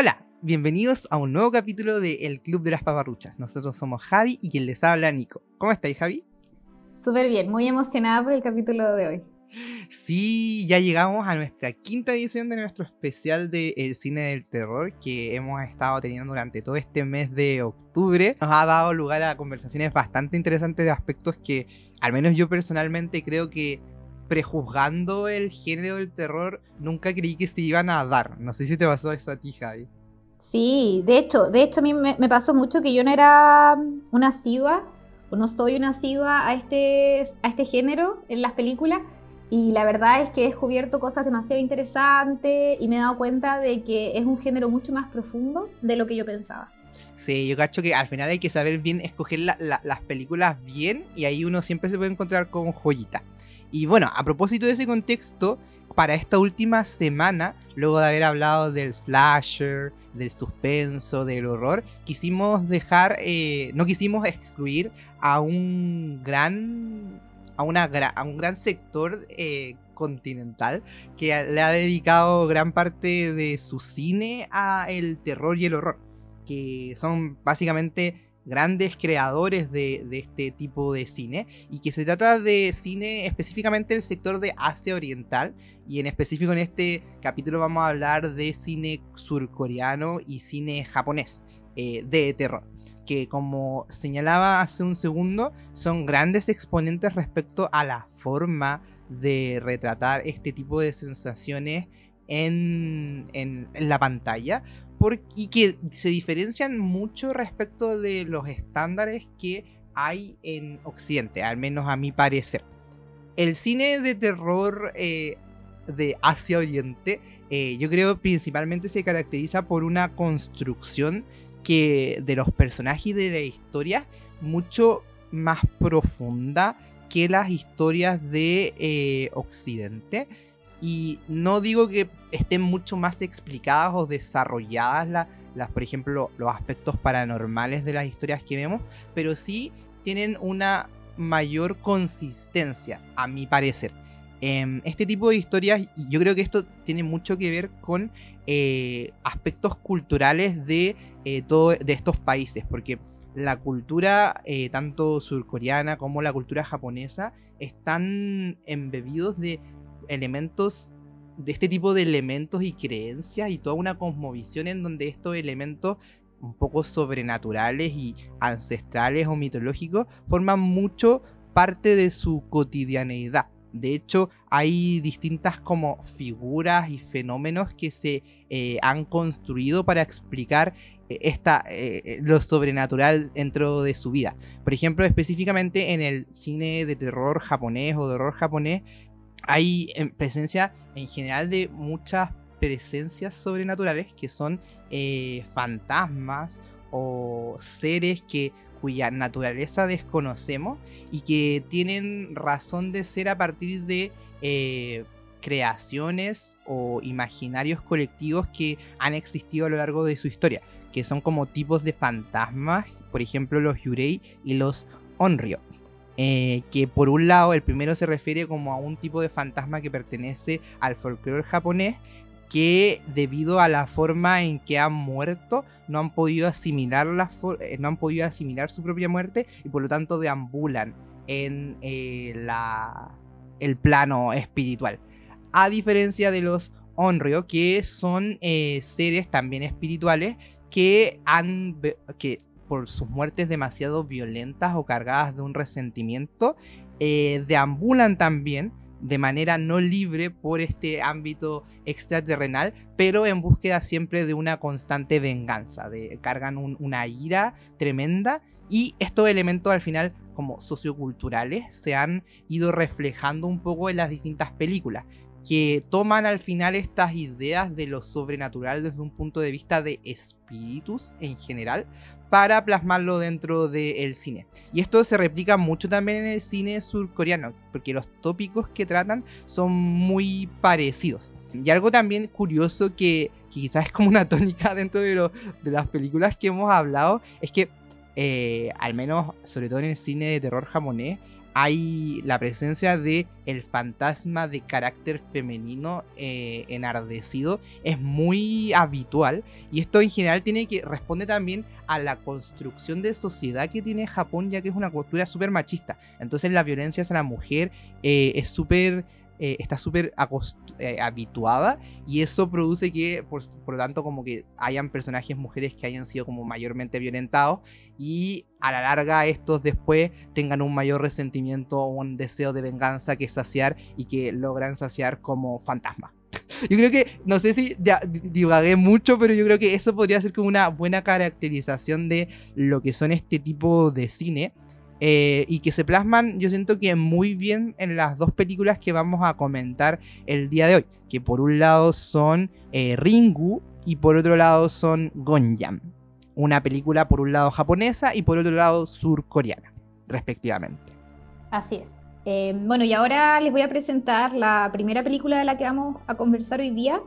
Hola, bienvenidos a un nuevo capítulo de El Club de las Paparruchas. Nosotros somos Javi y quien les habla Nico. ¿Cómo estáis, Javi? Súper bien, muy emocionada por el capítulo de hoy. Sí, ya llegamos a nuestra quinta edición de nuestro especial de El cine del terror que hemos estado teniendo durante todo este mes de octubre. Nos ha dado lugar a conversaciones bastante interesantes de aspectos que, al menos yo personalmente, creo que prejuzgando el género del terror, nunca creí que se iban a dar. No sé si te pasó eso a ti, Javi. Sí, de hecho, de hecho a mí me, pasó mucho que yo no era una asidua, o no soy una asidua a este, a este género en las películas, y la verdad es que he descubierto cosas demasiado interesantes y me he dado cuenta de que es un género mucho más profundo de lo que yo pensaba. Sí, yo cacho que al final hay que saber bien escoger las películas bien y ahí uno siempre se puede encontrar con joyitas. Y bueno, a propósito de ese contexto, para esta última semana, luego de haber hablado del slasher, del suspenso, del horror, quisimos dejar, eh, no quisimos excluir a un gran, a, una, a un gran sector eh, continental que le ha dedicado gran parte de su cine a el terror y el horror, que son básicamente grandes creadores de, este tipo de cine y que se trata de cine específicamente del sector de Asia Oriental y en específico en este capítulo vamos a hablar de cine surcoreano y cine japonés eh, de terror que como señalaba hace un segundo son grandes exponentes respecto a la forma de retratar este tipo de sensaciones en, en la pantalla y que se diferencian mucho respecto de los estándares que hay en Occidente, al menos a mi parecer. El cine de terror eh, de Asia Oriente, eh, yo creo principalmente se caracteriza por una construcción que de los personajes y de la historia mucho más profunda que las historias de eh, Occidente y no digo que estén mucho más explicadas o desarrolladas las, por ejemplo, los aspectos paranormales de las historias que vemos, pero sí tienen una mayor consistencia, a mi parecer. Em, este tipo de historias, yo creo que esto tiene mucho que ver con eh, aspectos culturales de, eh, todo, de estos países, porque la cultura eh, tanto surcoreana como la cultura japonesa están embebidos de elementos, de este tipo de elementos y creencias y toda una cosmovisión en donde estos elementos un poco sobrenaturales y ancestrales o mitológicos forman mucho parte de su cotidianeidad. De hecho, hay distintas como figuras y fenómenos que se eh, han construido para explicar eh, esta, eh, lo sobrenatural dentro de su vida. Por ejemplo, específicamente en el cine de terror japonés o de horror japonés, hay presencia en general de muchas presencias sobrenaturales que son eh, fantasmas o seres que cuya naturaleza desconocemos y que tienen razón de ser a partir de eh, creaciones o imaginarios colectivos que han existido a lo largo de su historia, que son como tipos de fantasmas, por ejemplo los Yurei y los Onryo. Eh, que por un lado el primero se refiere como a un tipo de fantasma que pertenece al folclore japonés que debido a la forma en que han muerto no han podido asimilar la eh, no han podido asimilar su propia muerte y por lo tanto deambulan en eh, la, el plano espiritual. A diferencia de los Onryo que son seres también espirituales que han que por sus muertes demasiado violentas o cargadas de un resentimiento, eh, deambulan también de manera no libre por este ámbito extraterrenal, pero en búsqueda siempre de una constante venganza, de, cargan una ira tremenda y estos elementos al final como socioculturales se han ido reflejando un poco en las distintas películas que toman al final estas ideas de lo sobrenatural desde un punto de vista de espíritus en general, para plasmarlo dentro del cine. Y esto se replica mucho también en el cine surcoreano, porque los tópicos que tratan son muy parecidos. Y algo también curioso que, quizás es como una tónica dentro de, de las películas que hemos hablado, es que, eh, al menos, sobre todo en el cine de terror japonés, hay la presencia de el fantasma de carácter femenino eh, enardecido es muy habitual. Y esto en general tiene que responde también a la construcción de sociedad que tiene Japón ya que es una cultura súper machista. Entonces la violencia hacia la mujer eh, es súper eh, está súper eh, habituada y eso produce que, por, lo tanto, como que hayan personajes mujeres que hayan sido como mayormente violentados y a la larga estos después tengan un mayor resentimiento o un deseo de venganza que saciar y que logran saciar como fantasma. Yo creo que, no sé si divagué mucho, pero yo creo que eso podría ser como una buena caracterización de lo que son este tipo de cine. Eh, y que se plasman, yo siento que muy bien en las dos películas que vamos a comentar el día de hoy, que por un lado son eh, Ringu y por otro lado son Gonjam, una película por un lado japonesa y por otro lado surcoreana, respectivamente. Así es. Eh, bueno, y ahora les voy a presentar la primera película de la que vamos a conversar hoy día,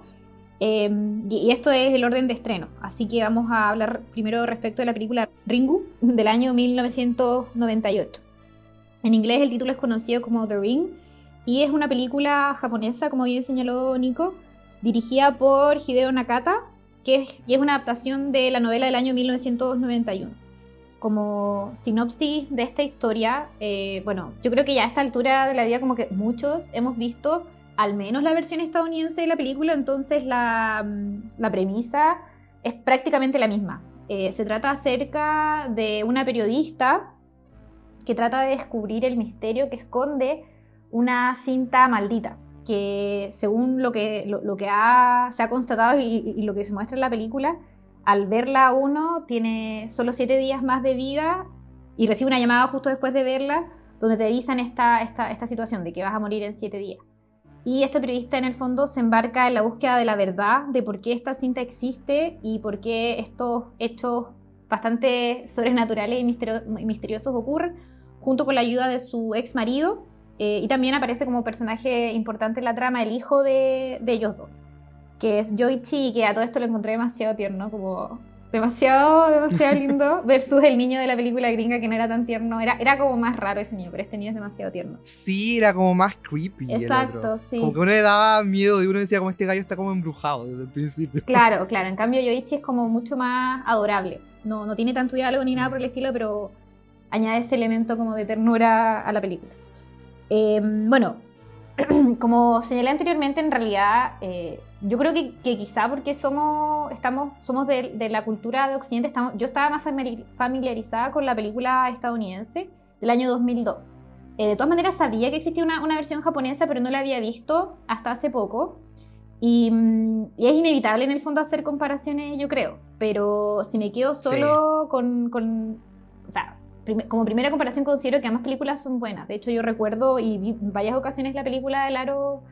Em, y esto es el orden de estreno, así que vamos a hablar primero respecto de la película Ringu del año 1998. En inglés el título es conocido como The Ring y es una película japonesa, como bien señaló Nico, dirigida por Hideo Nakata, que es, y es una adaptación de la novela del año 1991. Como sinopsis de esta historia, eh, bueno, yo creo que ya a esta altura de la vida como que muchos hemos visto al menos la versión estadounidense de la película, entonces la, mm, premisa es prácticamente la misma. Eh, se trata acerca de una periodista que trata de descubrir el misterio que esconde una cinta maldita, que según lo que, lo, que se ha constatado y, lo que se muestra en la película, al verla uno tiene solo siete días más de vida y recibe una llamada justo después de verla donde te avisan esta, esta, esta situación de que vas a morir en siete días. Y este periodista en el fondo se embarca en la búsqueda de la verdad, de por qué esta cinta existe y por qué estos hechos bastante sobrenaturales y misteriosos ocurren, junto con la ayuda de su ex marido. Eh, y también aparece como personaje importante en la trama el hijo de, de ellos dos, que es Joichi, y que a todo esto lo encontré demasiado tierno, como demasiado, demasiado lindo, versus el niño de la película gringa que no era tan tierno. Era, era como más raro ese niño, pero este niño es demasiado tierno. Sí, era como más creepy. Exacto, sí. Como que uno le daba miedo y uno decía como este gallo está como embrujado desde el principio. Claro, claro. En cambio, Yoichi es como mucho más adorable. No, no tiene tanto diálogo ni nada por el estilo, pero añade ese elemento como de ternura a la película. Em, bueno, como señalé anteriormente, en realidad... Eh, yo creo que, quizá porque somos, estamos, somos de, la cultura de Occidente, estamos, yo estaba más familiarizada con la película estadounidense del año 2002. Eh, de todas maneras sabía que existía una, versión japonesa, pero no la había visto hasta hace poco. Y, es inevitable en el fondo hacer comparaciones, yo creo. Pero si me quedo solo con, con, O sea, como primera comparación considero que ambas películas son buenas. De hecho, yo recuerdo y en varias ocasiones la película del aro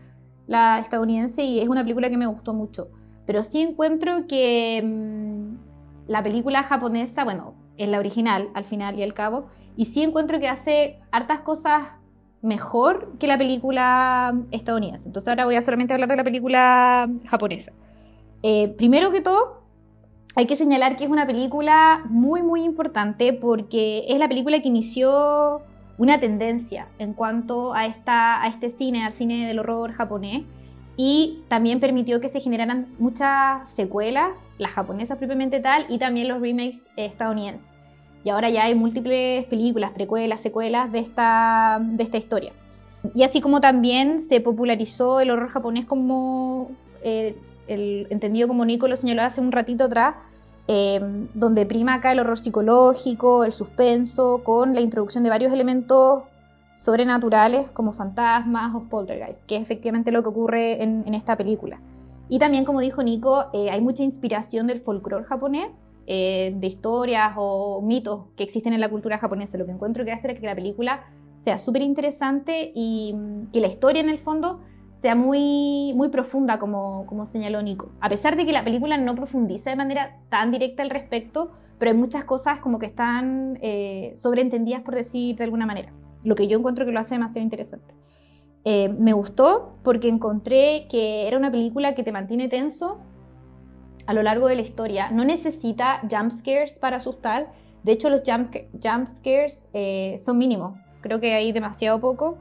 la estadounidense, y es una película que me gustó mucho. Pero sí encuentro que mm, la película japonesa, bueno, es la original al final y al cabo, y sí encuentro que hace hartas cosas mejor que la película estadounidense. Entonces ahora voy a solamente hablar de la película japonesa. Eh, primero que todo, hay que señalar que es una película muy, muy importante porque es la película que inició una tendencia en cuanto a, esta, a este cine, al cine del horror japonés, y también permitió que se generaran muchas secuelas, las japonesas propiamente tal, y también los remakes estadounidenses. Y ahora ya hay múltiples películas, precuelas, secuelas de esta, de esta historia. Y así como también se popularizó el horror japonés como eh, el entendido como Nico lo señaló hace un ratito atrás, Em, donde prima acá el horror psicológico, el suspenso, con la introducción de varios elementos sobrenaturales como fantasmas o poltergeist, que es efectivamente lo que ocurre en, esta película. Y también, como dijo Nico, eh, hay mucha inspiración del folclore japonés, eh, de historias o mitos que existen en la cultura japonesa. Lo que encuentro que hace es que la película sea súper interesante y mm, que la historia en el fondo sea muy, muy profunda, como, como señaló Nico. A pesar de que la película no profundiza de manera tan directa al respecto, pero hay muchas cosas como que están eh, sobreentendidas, por decir de alguna manera. Lo que yo encuentro que lo hace demasiado interesante. Eh, me gustó porque encontré que era una película que te mantiene tenso a lo largo de la historia. No necesita jump scares para asustar. De hecho, los jump, jump scares eh, son mínimos creo que hay demasiado poco.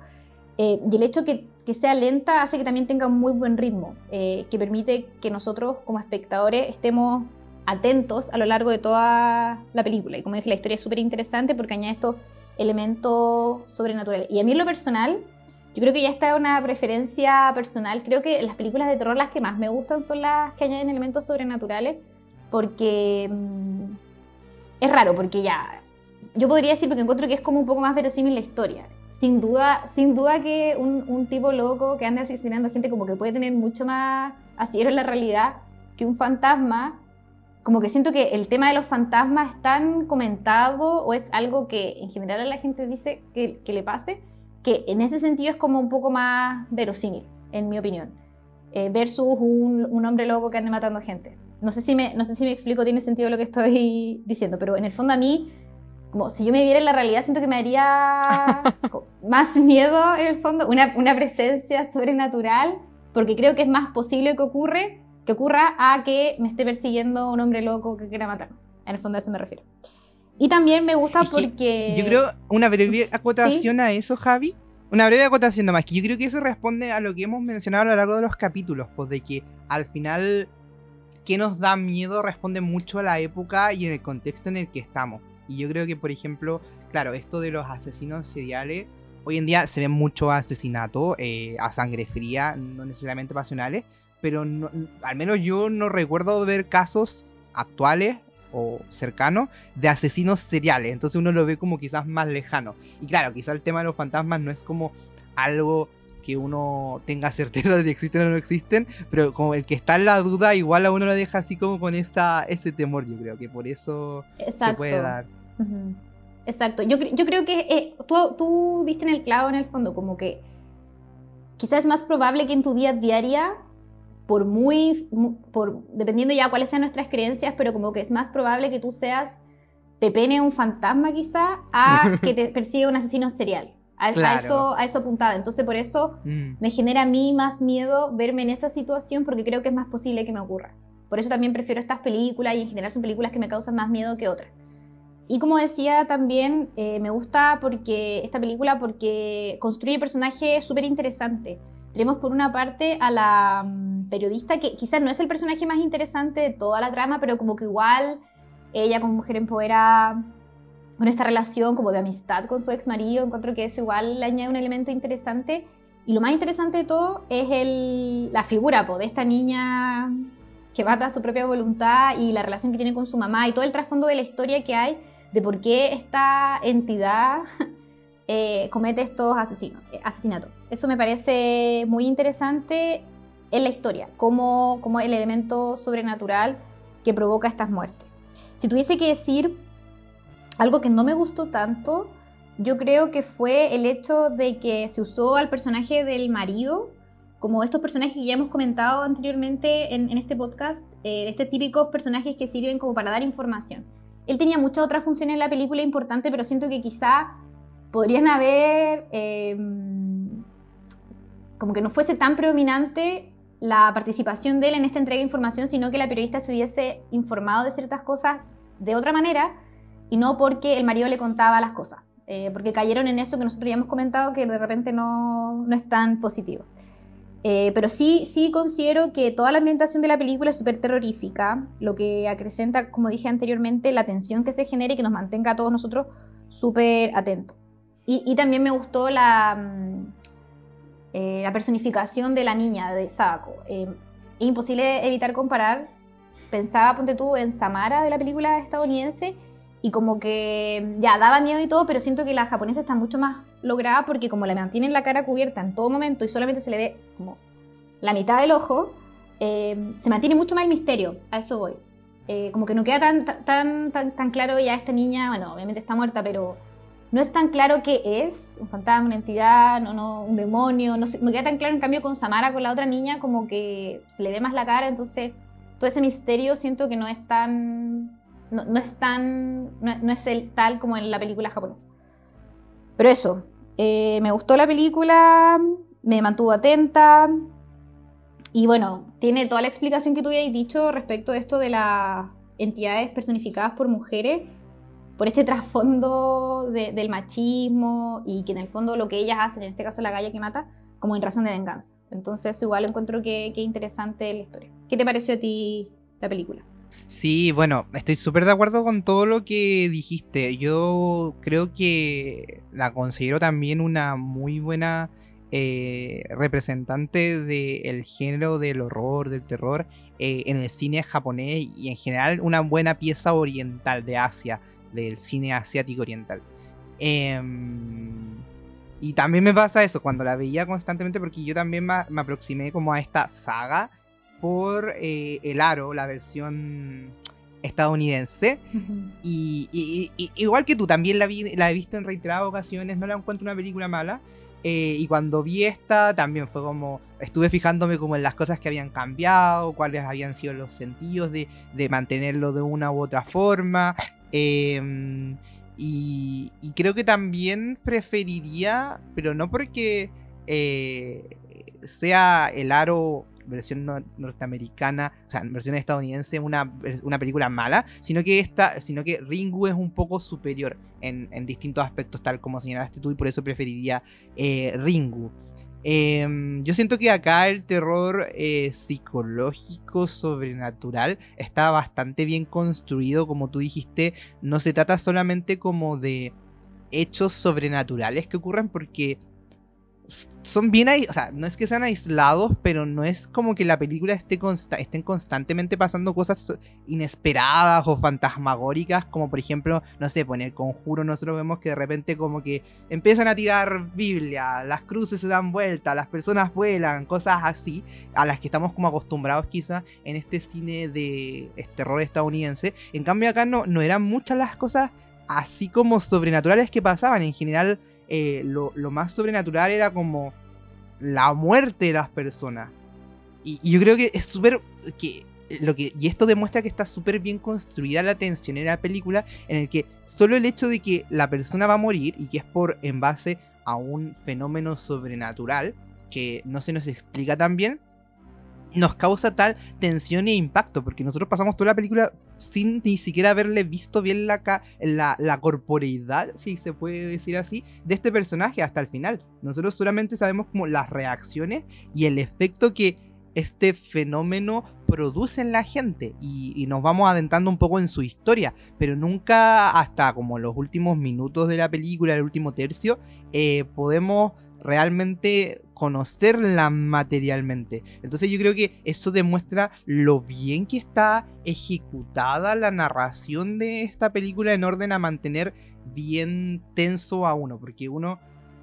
Eh, y el hecho que, que, sea lenta hace que también tenga un muy buen ritmo, eh, que permite que nosotros como espectadores estemos atentos a lo largo de toda la película. Y como dije, la historia es súper interesante porque añade estos elementos sobrenaturales. Y a mí lo personal, yo creo que ya está una preferencia personal. Creo que las películas de terror las que más me gustan son las que añaden elementos sobrenaturales porque mm, es raro, porque ya, yo podría decir porque encuentro que es como un poco más verosímil la historia. Sin duda, sin duda que un, un tipo loco que anda asesinando gente como que puede tener mucho más así en la realidad que un fantasma. Como que siento que el tema de los fantasmas es tan comentado o es algo que en general a la gente dice que, le pase, que en ese sentido es como un poco más verosímil, en mi opinión, eh, versus un, un hombre loco que ande matando gente. No sé, si me, no sé si me explico, tiene sentido lo que estoy diciendo, pero en el fondo a mí, como si yo me viera en la realidad, siento que me haría más miedo en el fondo, una, una presencia sobrenatural, porque creo que es más posible que ocurre que ocurra a que me esté persiguiendo un hombre loco que quiera matarme. En el fondo a eso me refiero. Y también me gusta porque... Yo creo, una breve acotación a eso, Javi. Una breve acotación nomás, que yo creo que eso responde a lo que hemos mencionado a lo largo de los capítulos, pues de que al final qué nos da miedo responde mucho a la época y en el contexto en el que estamos. Y yo creo que, por ejemplo, claro, esto de los asesinos seriales, hoy en día se ven mucho asesinatos eh, a sangre fría, no necesariamente pasionales, pero al menos yo no recuerdo ver casos actuales o cercanos de asesinos seriales. Entonces uno lo ve como quizás más lejano. Y claro, quizás el tema de los fantasmas no es como algo que uno tenga certeza de si existen o no existen, pero como el que está en la duda, igual a uno lo deja así como con esa, ese temor, yo creo que por eso se puede dar. Exacto, yo, yo creo que eh, tú, tú diste en el clavo en el fondo, como que quizás es más probable que en tu día diaria por muy, por, dependiendo ya cuáles sean nuestras creencias, pero como que es más probable que tú seas, te pene un fantasma quizá, a que te persiga un asesino serial. A, eso, a eso apuntaba. Entonces, por eso mm. me genera a mí más miedo verme en esa situación porque creo que es más posible que me ocurra. Por eso también prefiero estas películas y en general son películas que me causan más miedo que otras. Y como decía también, eh, me gusta porque esta película porque construye personajes súper interesantes. Tenemos por una parte a la mm, periodista que quizás no es el personaje más interesante de toda la trama, pero como que igual ella como mujer empoderada con esta relación como de amistad con su ex marido, encuentro que eso igual le añade un elemento interesante. Y lo más interesante de todo es el, la figura de esta niña que mata a su propia voluntad y la relación que tiene con su mamá y todo el trasfondo de la historia que hay de por qué esta entidad eh, comete estos asesinos, eh, asesinatos. Eso me parece muy interesante en la historia, como, como el elemento sobrenatural que provoca estas muertes. Si tuviese que decir algo que no me gustó tanto, yo creo que fue el hecho de que se usó al personaje del marido como estos personajes que ya hemos comentado anteriormente en, este podcast, eh, este típicos personajes que sirven como para dar información. Él tenía muchas otras funciones en la película importantes, pero siento que quizá podrían haber, em, como que no fuese tan predominante la participación de él en esta entrega de información, sino que la periodista se hubiese informado de ciertas cosas de otra manera y no porque el marido le contaba las cosas, eh, porque cayeron en eso que nosotros ya hemos comentado que de repente no, no es tan positivo. Eh, pero sí, sí considero que toda la ambientación de la película es súper terrorífica, lo que acrecenta, como dije anteriormente, la tensión que se genera y que nos mantenga a todos nosotros súper atentos. Y, también me gustó la, mm, eh, la personificación de la niña de Sadako. es imposible evitar comparar. Pensaba, ponte tú, en Samara de la película estadounidense y como que ya daba miedo y todo, pero siento que la japonesa está mucho más lograda porque como la mantienen la cara cubierta en todo momento y solamente se le ve como la mitad del ojo, eh, se mantiene mucho más el misterio, a eso voy. Eh, como que no queda tan, tan, tan, tan claro ya esta niña, bueno, obviamente está muerta, pero no es tan claro qué es, un fantasma, una entidad, no, no, un demonio, no, no queda tan claro en cambio con Samara, con la otra niña, como que se le ve más la cara, entonces todo ese misterio siento que no es tan no, es tan. No, es el tal como en la película japonesa. Pero eso. Eh, me gustó la película. Me mantuvo atenta. Y bueno, tiene toda la explicación que tú habías dicho respecto de esto de las entidades personificadas por mujeres. por este trasfondo del machismo y que en el fondo lo que ellas hacen, en este caso la galla que mata, como en razón de venganza. Entonces igual encuentro que, que interesante la historia. ¿Qué te pareció a ti la película? Sí, bueno, estoy súper de acuerdo con todo lo que dijiste. Yo creo que la considero también una muy buena eh, representante del género del horror, del terror eh, en el cine japonés y en general una buena pieza oriental de Asia, del cine asiático oriental. Em, y también me pasa eso, cuando la veía constantemente, porque yo también me, aproximé como a esta saga por eh, El Aro, la versión estadounidense. y, igual que tú, también la, vi, la he visto en reiteradas ocasiones, no la encuentro una película mala. Eh, y cuando vi esta, también fue como. Estuve fijándome como en las cosas que habían cambiado, cuáles habían sido los sentidos de, mantenerlo de una u otra forma. Em, y, creo que también preferiría, pero no porque eh, sea el aro versión norteamericana, o sea, versión estadounidense, una, una película mala, sino que esta, sino que Ringu es un poco superior en, distintos aspectos, tal como señalaste tú, y por eso preferiría eh, Ringu. Em, yo siento que acá el terror eh, psicológico, sobrenatural, está bastante bien construido, como tú dijiste, no se trata solamente como de hechos sobrenaturales que ocurren porque son bien ahí, o sea, no es que sean aislados, pero no es como que la película esté estén constantemente pasando cosas inesperadas o fantasmagóricas, como por ejemplo, no sé, poner conjuro, nosotros vemos que de repente como que empiezan a tirar Biblia, las cruces se dan vuelta, las personas vuelan, cosas así, a las que estamos como acostumbrados quizá en este cine de terror estadounidense. En cambio acá no, no eran muchas las cosas así como sobrenaturales que pasaban, en general eh, lo, más sobrenatural era como la muerte de las personas. Y, yo creo que es súper... Que, lo que, y esto demuestra que está súper bien construida la tensión en la película, en el que solo el hecho de que la persona va a morir y que es por en base a un fenómeno sobrenatural que no se nos explica tan bien, nos causa tal tensión e impacto, porque nosotros pasamos toda la película sin ni siquiera haberle visto bien la, la, la corporeidad, si se puede decir así, de este personaje hasta el final. Nosotros solamente sabemos como las reacciones y el efecto que este fenómeno produce en la gente y, nos vamos adentrando un poco en su historia, pero nunca hasta como los últimos minutos de la película, el último tercio, eh, podemos realmente conocerla materialmente. Entonces yo creo que eso demuestra lo bien que está ejecutada la narración de esta película en orden a mantener bien tenso a uno, porque uno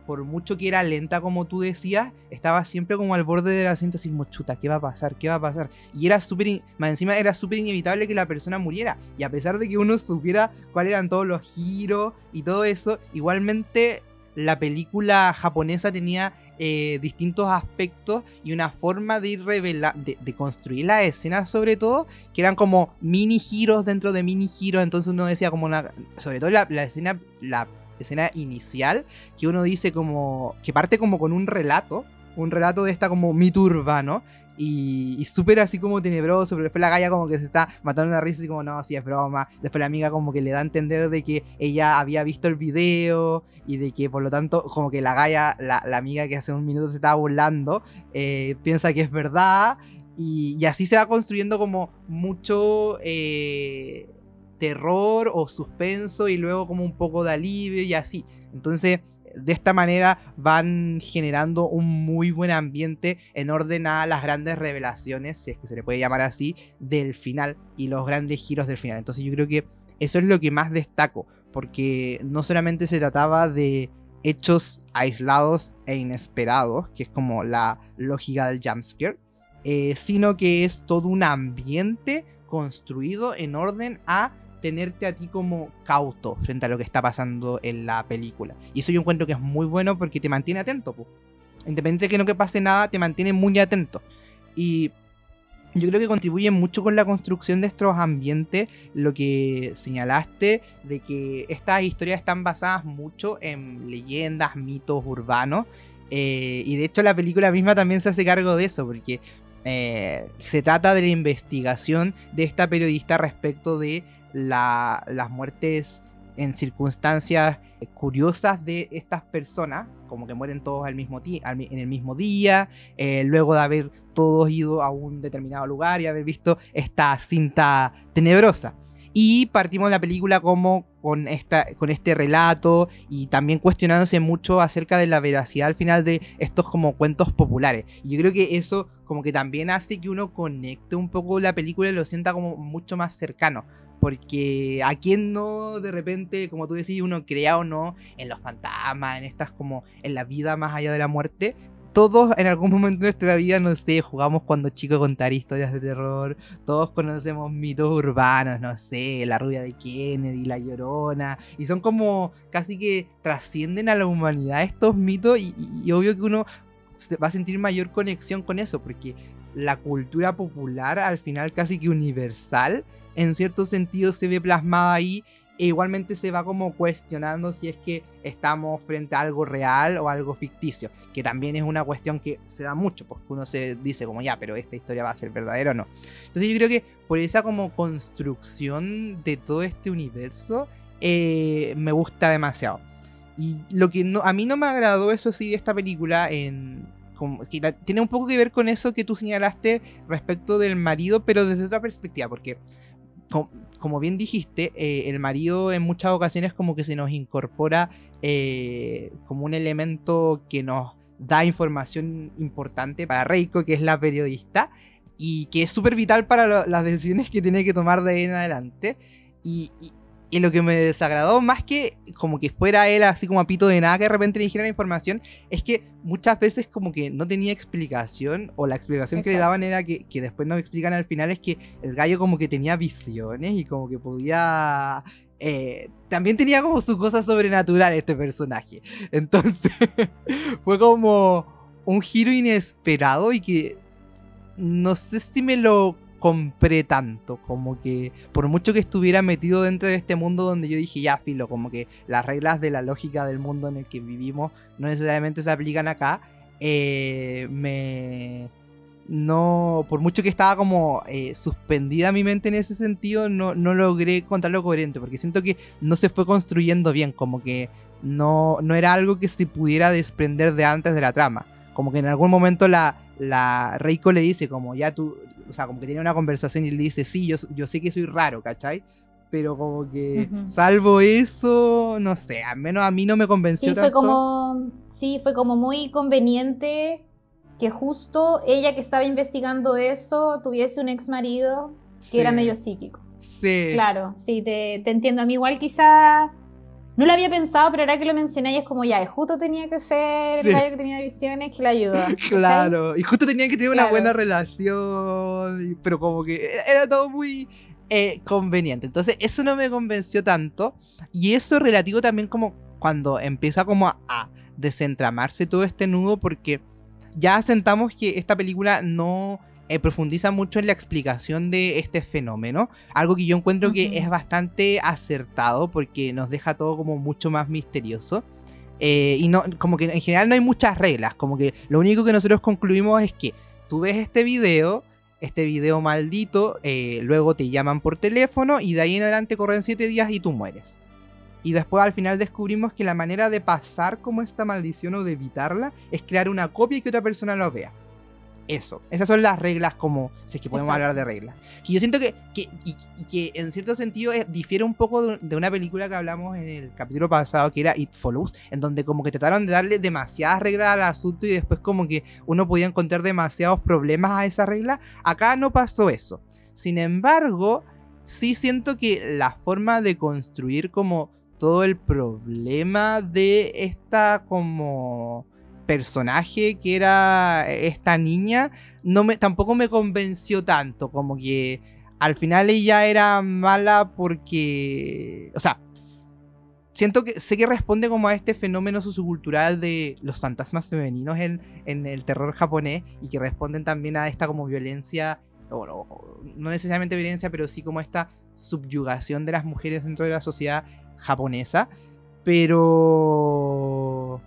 por mucho que era lenta como tú decías, estaba siempre como al borde de la cinta así como chuta, ¿qué va a pasar? ¿Qué va a pasar? Y era súper, más encima era súper inevitable que la persona muriera. Y a pesar de que uno supiera cuáles eran todos los giros y todo eso, igualmente la película japonesa tenía eh, distintos aspectos y una forma de ir de, construir la escena sobre todo, que eran como mini giros dentro de mini giros, entonces uno decía como sobre todo la, la escena, la escena inicial, que uno dice como, que parte como con un relato, un relato de esta como mito urbano, y, súper así como tenebroso, pero después la galla como que se está matando una risa y como no, si es broma. Después la amiga como que le da a entender de que ella había visto el video y de que por lo tanto como que la galla, la, amiga que hace un minuto se estaba burlando, eh, piensa que es verdad. Y, así se va construyendo como mucho eh, terror o suspenso y luego como un poco de alivio y así. Entonces de esta manera van generando un muy buen ambiente en orden a las grandes revelaciones, si es que se le puede llamar así, del final y los grandes giros del final. Entonces yo creo que eso es lo que más destaco, porque no solamente se trataba de hechos aislados e inesperados, que es como la lógica del jumpscare, eh, sino que es todo un ambiente construido en orden a tenerte a ti como cauto frente a lo que está pasando en la película. Y eso yo encuentro que es muy bueno porque te mantiene atento. Independiente de que no que pase nada, te mantiene muy atento. Y yo creo que contribuye mucho con la construcción de estos ambientes, lo que señalaste, de que estas historias están basadas mucho en leyendas, mitos urbanos. Eh, y de hecho la película misma también se hace cargo de eso, porque eh, se trata de la investigación de esta periodista respecto de las muertes en circunstancias curiosas de estas personas, como que mueren todos al mismo en el mismo día, eh, luego de haber todos ido a un determinado lugar y haber visto esta cinta tenebrosa. Y partimos la película como con, esta, con este relato y también cuestionándose mucho acerca de la veracidad al final de estos como cuentos populares. Y yo creo que eso como que también hace que uno conecte un poco la película y lo sienta como mucho más cercano. Porque a quien no de repente, como tú decís, uno crea o no en los fantasmas, en estas como en la vida más allá de la muerte, todos en algún momento de nuestra vida, no sé, jugamos cuando chicos contar historias de terror, todos conocemos mitos urbanos, no sé, la rubia de Kennedy, la llorona, y son como casi que trascienden a la humanidad estos mitos y, y obvio que uno va a sentir mayor conexión con eso, porque la cultura popular al final casi que universal, en cierto sentido se ve plasmada ahí e igualmente se va como cuestionando si es que estamos frente a algo real o algo ficticio, que también es una cuestión que se da mucho, porque uno se dice como ya, pero esta historia va a ser verdadera o no. Entonces yo creo que por esa como construcción de todo este universo, eh, me gusta demasiado. Y lo que no, a mí no me agradó, eso sí, de esta película, en, tiene un poco que ver con eso que tú señalaste respecto del marido, pero desde otra perspectiva, porque como bien dijiste, eh, el marido en muchas ocasiones como que se nos incorpora eh, como un elemento que nos da información importante para Reiko, que es la periodista, y que es súper vital para las decisiones que tiene que tomar de ahí en adelante. Lo que me desagradó, más que como que fuera él así como a pito de nada que de repente le dijera la información, es que muchas veces como que no tenía explicación, o la explicación que le daban era que, que después nos explican al final es que el gallo como que tenía visiones y como que podía... Eh, también tenía como su cosa sobrenatural este personaje. Entonces fue como un giro inesperado y que no sé si me lo compré tanto. Como que por mucho que estuviera metido dentro de este mundo donde yo dije, ya, filo, como que las reglas de la lógica del mundo en el que vivimos no necesariamente se aplican acá. Eh, me. No, por mucho que estaba como eh, suspendida mi mente en ese sentido, no, no logré encontrarlo coherente, porque siento que no se fue construyendo bien, como que no, no era algo que se pudiera desprender de antes de la trama. Como que en algún momento la, la Reiko le dice como ya tú, o sea, como que tiene una conversación y le dice, sí, yo, yo sé que soy raro, ¿cachai? Pero como que, salvo eso, no sé, al menos a mí no me convenció sí, Fue como, sí, fue como muy conveniente que justo ella que estaba investigando eso tuviese un ex marido que era medio psíquico. Sí. Claro, sí, te, te entiendo. A mí igual quizá no lo había pensado, pero ahora que lo mencioné, y es como ya, justo tenía que ser el gallo que tenía visiones que le ayudó. claro, y justo tenía que tener una buena relación, pero como que era todo muy eh, conveniente. Entonces, eso no me convenció tanto. Y eso relativo también como cuando empieza como a desentramarse todo este nudo, porque ya sentamos que esta película no eh, profundiza mucho en la explicación de este fenómeno. Algo que yo encuentro que es bastante acertado porque nos deja todo como mucho más misterioso. Eh, y no, como que en general no hay muchas reglas. Como que lo único que nosotros concluimos es que tú ves este video, este video maldito, eh, luego te llaman por teléfono y de ahí en adelante corren 7 días y tú mueres. Y después al final descubrimos que la manera de pasar como esta maldición o de evitarla es crear una copia y que otra persona lo vea. Eso, esas son las reglas como, si es que podemos hablar de reglas. Que yo siento que, que, y, que en cierto sentido difiere un poco de, una película que hablamos en el capítulo pasado, que era It Follows, en donde como que trataron de darle demasiadas reglas al asunto y después como que uno podía encontrar demasiados problemas a esa regla. Acá no pasó eso. Sin embargo, sí siento que la forma de construir como todo el problema de esta como personaje que era esta niña no me, tampoco me convenció tanto, como que al final ella era mala porque, o sea, siento que sé que responde como a este fenómeno sociocultural de los fantasmas femeninos en, en el terror japonés y que responden también a esta como violencia, o no, no necesariamente violencia, pero sí como esta subyugación de las mujeres dentro de la sociedad japonesa, pero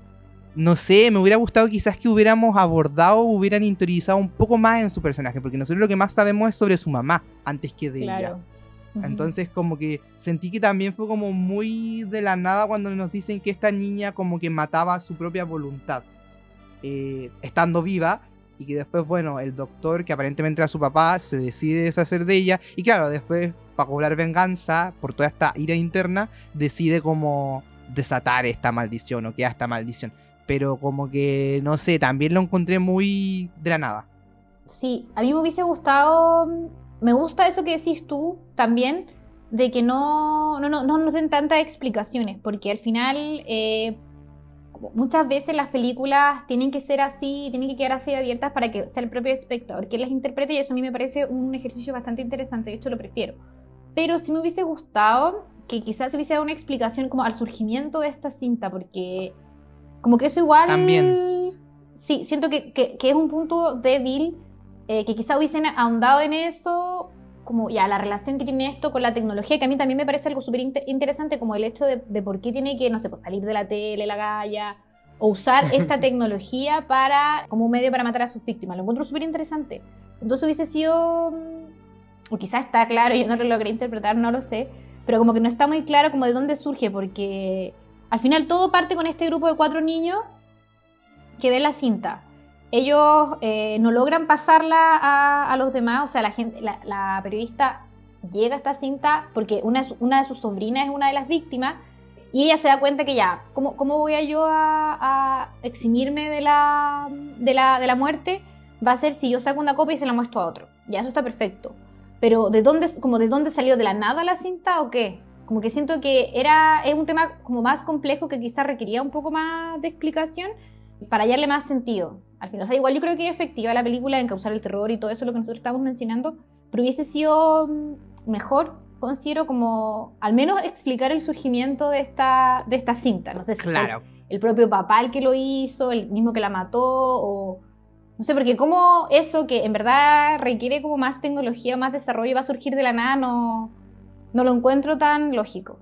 no sé, me hubiera gustado quizás que hubiéramos abordado, hubieran interiorizado un poco más en su personaje, porque nosotros lo que más sabemos es sobre su mamá, antes que de ella. Entonces como que sentí que también fue como muy de la nada cuando nos dicen que esta niña como que mataba su propia voluntad, eh, estando viva, y que después, bueno, el doctor, que aparentemente era su papá, se decide deshacer de ella, y claro, después, para cobrar venganza por toda esta ira interna, decide como desatar esta maldición o que esta maldición. Pero como que, no sé, también lo encontré muy de la nada. Sí, a mí me hubiese gustado, me gusta eso que decís tú también, de que no, no, no, no nos den tantas explicaciones, porque al final eh, muchas veces las películas tienen que ser así, tienen que quedar así abiertas para que sea el propio espectador que las interprete y eso a mí me parece un ejercicio bastante interesante, de hecho lo prefiero. Pero sí me hubiese gustado que quizás se hubiese dado una explicación como al surgimiento de esta cinta, porque como que eso igual... También. Sí, siento que, que, es un punto débil, eh, que quizás hubiesen ahondado en eso, como ya la relación que tiene esto con la tecnología, que a mí también me parece algo súper interesante, como el hecho de, de, por qué tiene que, no sé, pues salir de la tele, la galla, o usar esta tecnología para, como un medio para matar a sus víctimas. Lo encuentro súper interesante. Entonces hubiese sido, mm, o quizás está claro, yo no lo logré interpretar, no lo sé, pero como que no está muy claro como de dónde surge, porque al final todo parte con este grupo de cuatro niños que ven la cinta. Ellos eh, no logran pasarla a, los demás, o sea, la, gente, periodista llega a esta cinta porque una, de sus sobrinas es una de las víctimas y ella se da cuenta que ya, ¿cómo, voy a yo a, eximirme de la, de, la, de la muerte? Va a ser si yo saco una copia y se la muestro a otro. Ya, eso está perfecto. Pero ¿de dónde, como de dónde salió? ¿De la nada la cinta o qué? Como que siento que era, es un tema como más complejo que quizás requería un poco más de explicación para hallarle más sentido. Al final, o sea, igual yo creo que es efectiva la película en causar el terror y todo eso, lo que nosotros estamos mencionando, pero hubiese sido mm, mejor, considero, como al menos explicar el surgimiento de esta, de esta cinta. No sé si claro. el propio papá el que lo hizo, el mismo que la mató, o no sé, porque como eso que en verdad requiere como más tecnología, más desarrollo, va a surgir de la nada, no, no lo encuentro tan lógico.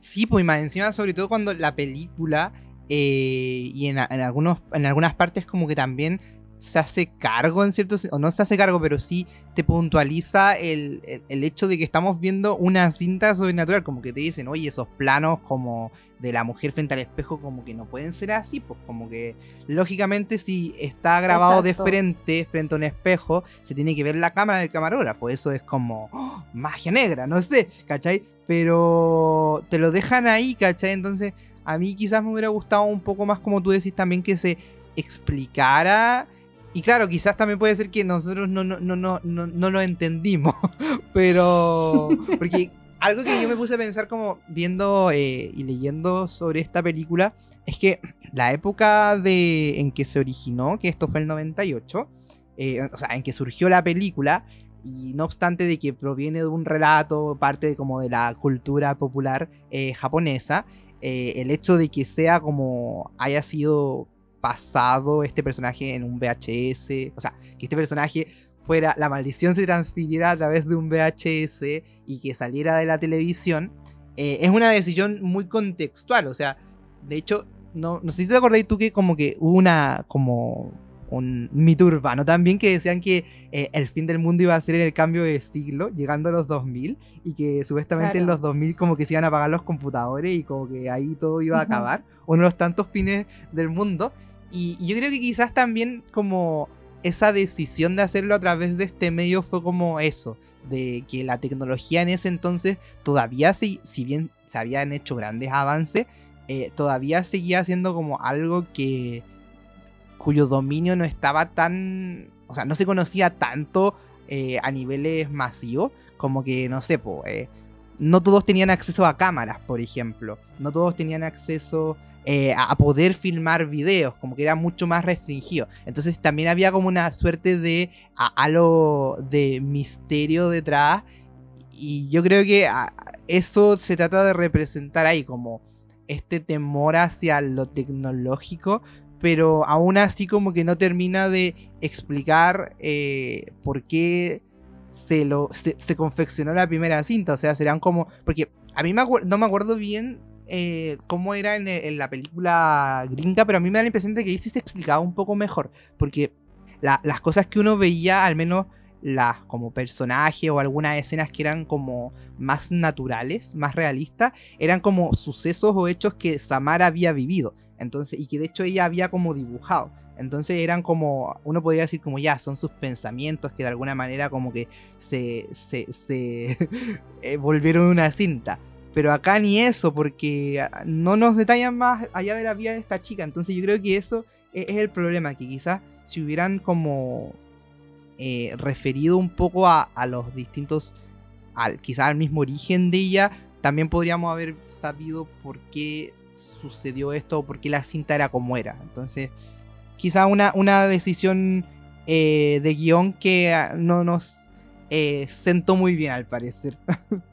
Sí, pues más encima, sobre todo cuando la película eh, y en, algunos, en algunas partes como que también se hace cargo en ciertos, o no se hace cargo, pero sí te puntualiza el, hecho de que estamos viendo una cinta sobrenatural, como que te dicen, oye, esos planos como de la mujer frente al espejo, como que no pueden ser así, pues como que lógicamente si está grabado de frente, frente a un espejo, se tiene que ver la cámara del camarógrafo, eso es como ¡oh! magia negra, no sé, ¿cachai? Pero te lo dejan ahí, ¿cachai? Entonces a mí quizás me hubiera gustado un poco más, como tú decís, también que se explicara y claro, quizás también puede ser que nosotros no, no, no, no, no, lo entendimos. Pero. Porque algo que yo me puse a pensar como viendo eh, y leyendo sobre esta película es que la época de, en que se originó, que esto fue el 98, eh, o sea, en que surgió la película, y no obstante de que proviene de un relato, parte de, como de la cultura popular eh, japonesa, el hecho de que sea como haya sido pasado este personaje en un VHS. O sea, que este personaje fuera, la maldición se transfiriera a través de un VHS y que saliera de la televisión, eh, es una decisión muy contextual. O sea, de hecho, no, no sé si te acordáis tú que como que hubo una, como un mito urbano también que decían que eh, el fin del mundo iba a ser en el cambio de siglo, llegando a los 2000, y que supuestamente en los 2000 como que se iban a apagar los computadores y como que ahí todo iba a acabar, uno de los tantos fines del mundo. Y, yo creo que quizás también como esa decisión de hacerlo a través de este medio fue como eso, de que la tecnología en ese entonces todavía, si, si bien se habían hecho grandes avances, eh, todavía seguía siendo como algo que cuyo dominio no estaba tan, o sea, no se conocía tanto eh, a niveles masivos, como que, no sé, pues, no todos tenían acceso a cámaras, por ejemplo, no todos tenían acceso eh, a poder filmar videos, como que era mucho más restringido. Entonces también había como una suerte de halo de misterio detrás. Y yo creo que eso se trata de representar ahí, como este temor hacia lo tecnológico, pero aún así como que no termina de explicar eh, por qué se, lo, se, confeccionó la primera cinta. O sea, serán como... Porque a mí me no me acuerdo bien eh, cómo era en, la película gringa, pero a mí me da la impresión de que ahí sí se explicaba un poco mejor, porque las cosas que uno veía, al menos las como personajes o algunas escenas que eran como más naturales, más realistas, eran como sucesos o hechos que Samara había vivido. Entonces, y que de hecho ella había como dibujado. Entonces eran como, uno podría decir como ya, son sus pensamientos que de alguna manera como que se, se, se eh, volvieron una cinta. Pero acá ni eso, porque ah, no nos detallan más allá de la vida de esta chica. Entonces yo creo que eso e-, es el problema, que quizás si hubieran como eh, referido un poco a, los distintos, quizás al mismo origen de ella, también podríamos haber sabido por qué sucedió esto o por qué la cinta era como era. Entonces, quizás una, una decisión eh, de guion que ah, no nos eh, sentó muy bien al parecer.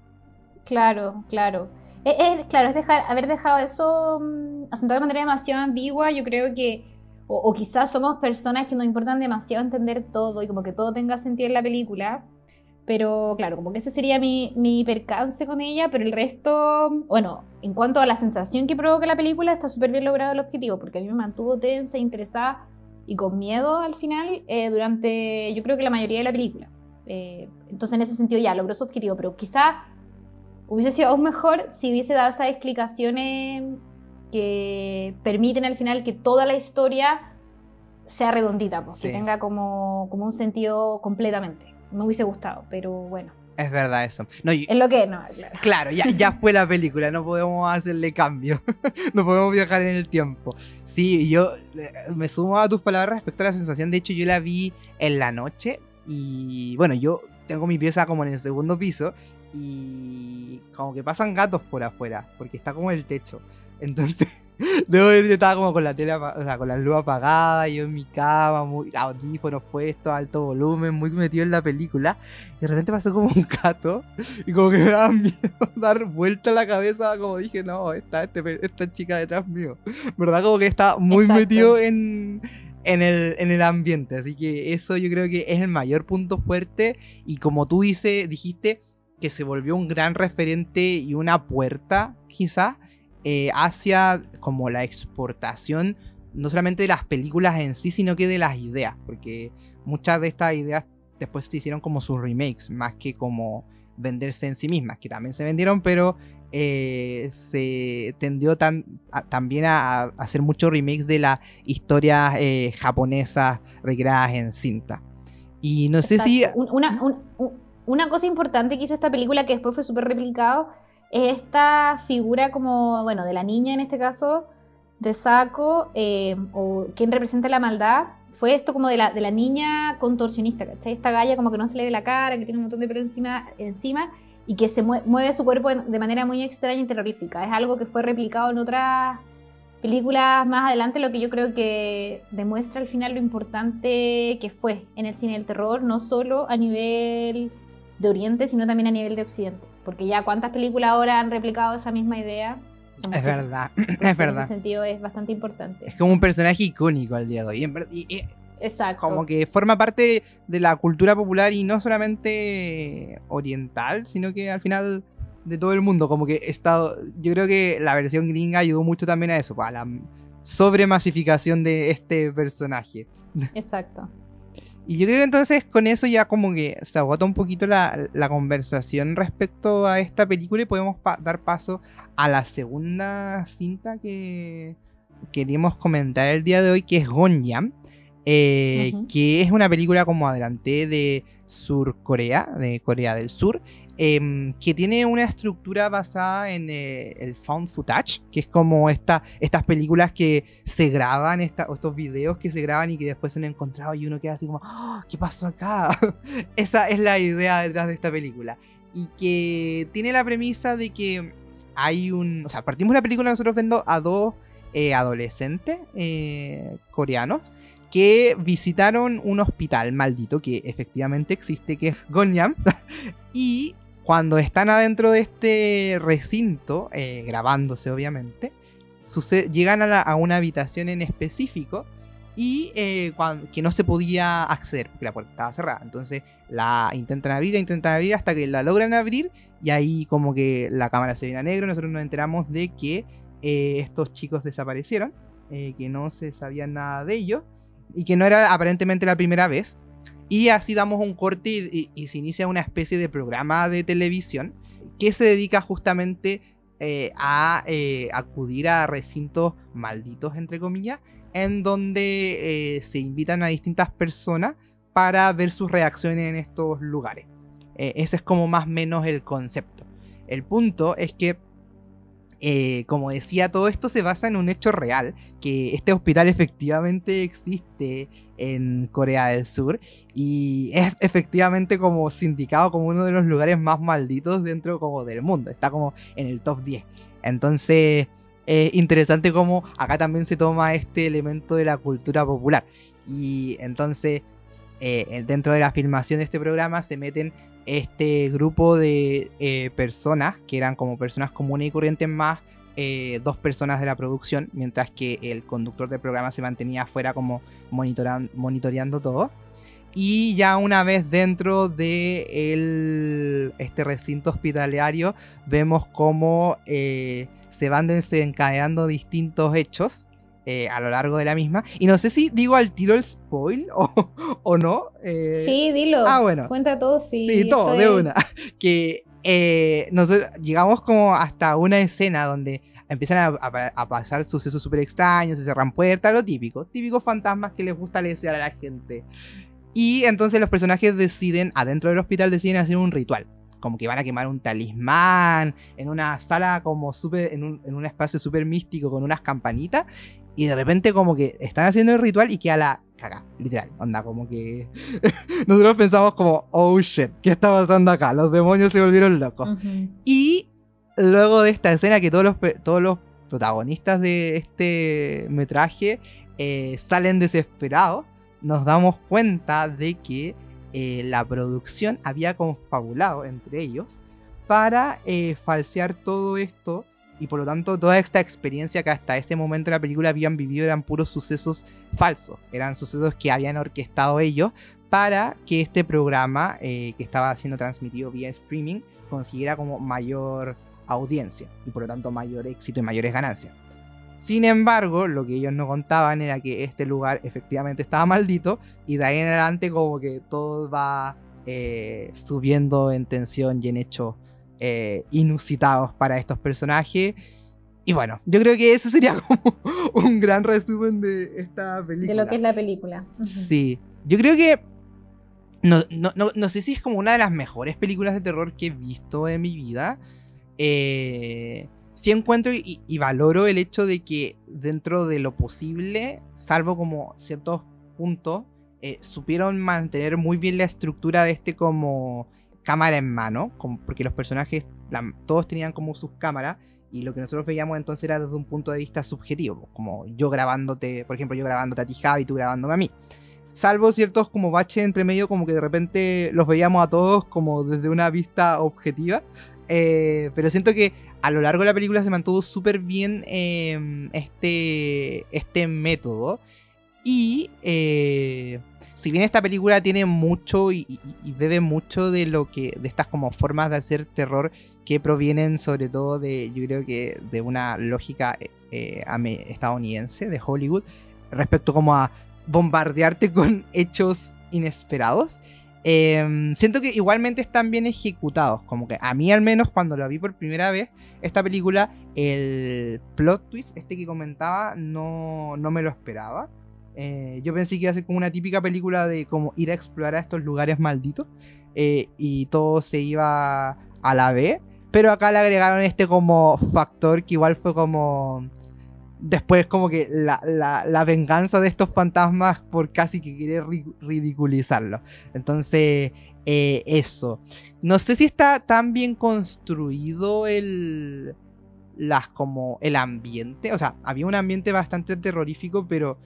claro, claro. Es, claro, es dejar, haber dejado eso mm, asentado de manera demasiado ambigua, yo creo que o, quizás somos personas que nos importan demasiado entender todo y como que todo tenga sentido en la película. Pero claro, como que ese sería mi, mi percance con ella, pero el resto, bueno, en cuanto a la sensación que provoca la película, está súper bien logrado el objetivo, porque a mí me mantuvo tensa, interesada y con miedo al final eh, durante, yo creo que la mayoría de la película. Eh, entonces en ese sentido ya logró su objetivo, pero quizá hubiese sido aún mejor si hubiese dado esas explicaciones que permiten al final que toda la historia sea redondita, pues, que tenga como, como un sentido completamente. Me hubiese gustado, pero bueno. Es verdad eso. es lo que no, claro. Claro, ya, ya fue la película, no podemos hacerle cambio. no podemos viajar en el tiempo. Sí, yo eh, me sumo a tus palabras respecto a la sensación. De hecho, yo la vi en la noche y bueno, yo tengo mi pieza como en el segundo piso y como que pasan gatos por afuera, porque está como el techo. Entonces, debo decir, estaba como con la tele, o sea, con la luz apagada, yo en mi cama, muy audífonos puestos, alto volumen, muy metido en la película. Y de repente pasó como un gato y como que me daba miedo dar vuelta a la cabeza, como dije, no, está este, esta chica detrás mío. ¿Verdad? Como que está muy metido en, en el, en el ambiente. Así que eso yo creo que es el mayor punto fuerte. Y como tú dices, dijiste que se volvió un gran referente y una puerta, quizás eh, hacia como la exportación no solamente de las películas en sí, sino que de las ideas, porque muchas de estas ideas después se hicieron como sus remakes, más que como venderse en sí mismas, que también se vendieron, pero eh, se tendió también a, hacer muchos remakes de las historias eh, japonesas recreadas en cinta. Y no sé si... Una, una cosa importante que hizo esta película, que después fue súper replicado, esta figura como, bueno, de la niña en este caso, de Saco, eh, o quien representa la maldad, fue esto como de la, de la niña contorsionista, ¿cachai? Esta galla como que no se le ve la cara, que tiene un montón de pelo encima, encima y que se mueve, su cuerpo de manera muy extraña y terrorífica. Es algo que fue replicado en otras películas más adelante, lo que yo creo que demuestra al final lo importante que fue en el cine del terror, no solo a nivel de Oriente, sino también a nivel de Occidente. Porque ya cuántas películas ahora han replicado esa misma idea. es verdad, es verdad. En ese sentido es bastante importante. Es como un personaje icónico al día de hoy. Exacto. Como que forma parte de la cultura popular y no solamente oriental, sino que al final de todo el mundo. Como que estado, yo creo que la versión gringa ayudó mucho también a eso, pues, a la sobremasificación de este personaje. Exacto. Y yo creo que entonces con eso ya como que se agota un poquito la, conversación respecto a esta película y podemos dar paso a la segunda cinta que queríamos comentar el día de hoy, que es Gonjam, eh, que es una película como adelante de Sur Corea, de Corea del Sur, Em, que tiene una estructura basada en eh, el found footage, que es como esta, estas películas que se graban, estos videos que se graban y que después se han encontrado y uno queda así como, ¡Ah! ¿qué pasó acá? Esa es la idea detrás de esta película. Y que tiene la premisa de que hay un... O sea, partimos la película nosotros viendo a dos eh, adolescentes eh, coreanos que visitaron un hospital maldito que efectivamente existe, que es Gonyam, y cuando están adentro de este recinto, eh, grabándose obviamente, llegan a, una habitación en específico y eh, que no se podía acceder porque la puerta estaba cerrada. Entonces la intentan abrir, la intentan abrir hasta que la logran abrir y ahí como que la cámara se viene a negro. Nosotros nos enteramos de que eh, estos chicos desaparecieron, que no se sabía nada de ellos y que no era aparentemente la primera vez. Y así damos un corte y, se inicia una especie de programa de televisión que se dedica justamente eh, a eh, acudir a recintos malditos, entre comillas, en donde eh, se invitan a distintas personas para ver sus reacciones en estos lugares. ese es como más o menos el concepto. El punto es que eh, como decía, todo esto se basa en un hecho real, que este hospital efectivamente existe en Corea del Sur y es efectivamente como sindicado como uno de los lugares más malditos dentro como del mundo, está como en el top 10. Entonces, es interesante como acá también se toma este elemento de la cultura popular y entonces eh, dentro de la filmación de este programa se meten este grupo de eh, personas, que eran como personas comunes y corrientes más eh, dos personas de la producción, mientras que el conductor del programa se mantenía afuera como monitoreando todo. Y ya una vez dentro de este recinto hospitalario, vemos cómo eh, se van desencadenando distintos hechos eh, a lo largo de la misma. Y no sé si digo al tiro el spoil o, no. Eh, sí, dilo. Ah, bueno. Cuenta todo, sí. Sí, todo, de una. Que eh, nosotros llegamos como hasta una escena donde empiezan a, pasar sucesos súper extraños, se cerran puertas, lo típico. Típicos fantasmas que les gusta desear a la gente. Y entonces los personajes deciden, adentro del hospital, deciden hacer un ritual como que van a quemar un talismán en una sala como súper, en un, en un espacio súper místico con unas campanitas y de repente como que están haciendo el ritual y queda la caga, literal. Onda, como que nosotros pensamos como, oh shit, ¿qué está pasando acá? Los demonios se volvieron locos. Y luego de esta escena que todos los, todos los protagonistas de este metraje eh, salen desesperados, nos damos cuenta de que eh, la producción había confabulado entre ellos para eh, falsear todo esto y por lo tanto toda esta experiencia que hasta ese momento de la película habían vivido eran puros sucesos falsos, eran sucesos que habían orquestado ellos para que este programa eh, que estaba siendo transmitido vía streaming consiguiera como mayor audiencia y por lo tanto mayor éxito y mayores ganancias. Sin embargo, lo que ellos no contaban era que este lugar efectivamente estaba maldito y de ahí en adelante como que todo va eh, subiendo en tensión y en hecho eh, inusitados para estos personajes. Y bueno, yo creo que eso sería como un gran resumen de esta película. De lo que es la película. Sí, yo creo que... No, no, sé si es como una de las mejores películas de terror que he visto en mi vida. Eh, sí encuentro y, valoro el hecho de que dentro de lo posible, salvo como ciertos puntos, eh, supieron mantener muy bien la estructura de este como cámara en mano, porque los personajes todos tenían como sus cámaras y lo que nosotros veíamos entonces era desde un punto de vista subjetivo, como yo grabándote, por ejemplo, yo grabándote a ti Javi tú grabándome a mí. Salvo ciertos como baches entre medio, como que de repente los veíamos a todos como desde una vista objetiva. Eh, pero siento que a lo largo de la película se mantuvo súper bien em, este, este método. Y eh, si bien esta película tiene mucho y, bebe mucho de lo que de estas como formas de hacer terror que provienen sobre todo de yo creo que de una lógica eh, estadounidense de Hollywood respecto como a bombardearte con hechos inesperados em, siento que igualmente están bien ejecutados como que a mí al menos cuando la vi por primera vez esta película el plot twist este que comentaba no, no me lo esperaba eh, yo pensé que iba a ser como una típica película de como ir a explorar a estos lugares malditos eh, y todo se iba a la B. Pero acá le agregaron este como factor que igual fue como... Después como que la, venganza de estos fantasmas por casi que querer ridiculizarlo. Entonces, eh, eso. No sé si está tan bien construido el... Las como el ambiente. O sea, había un ambiente bastante terrorífico, pero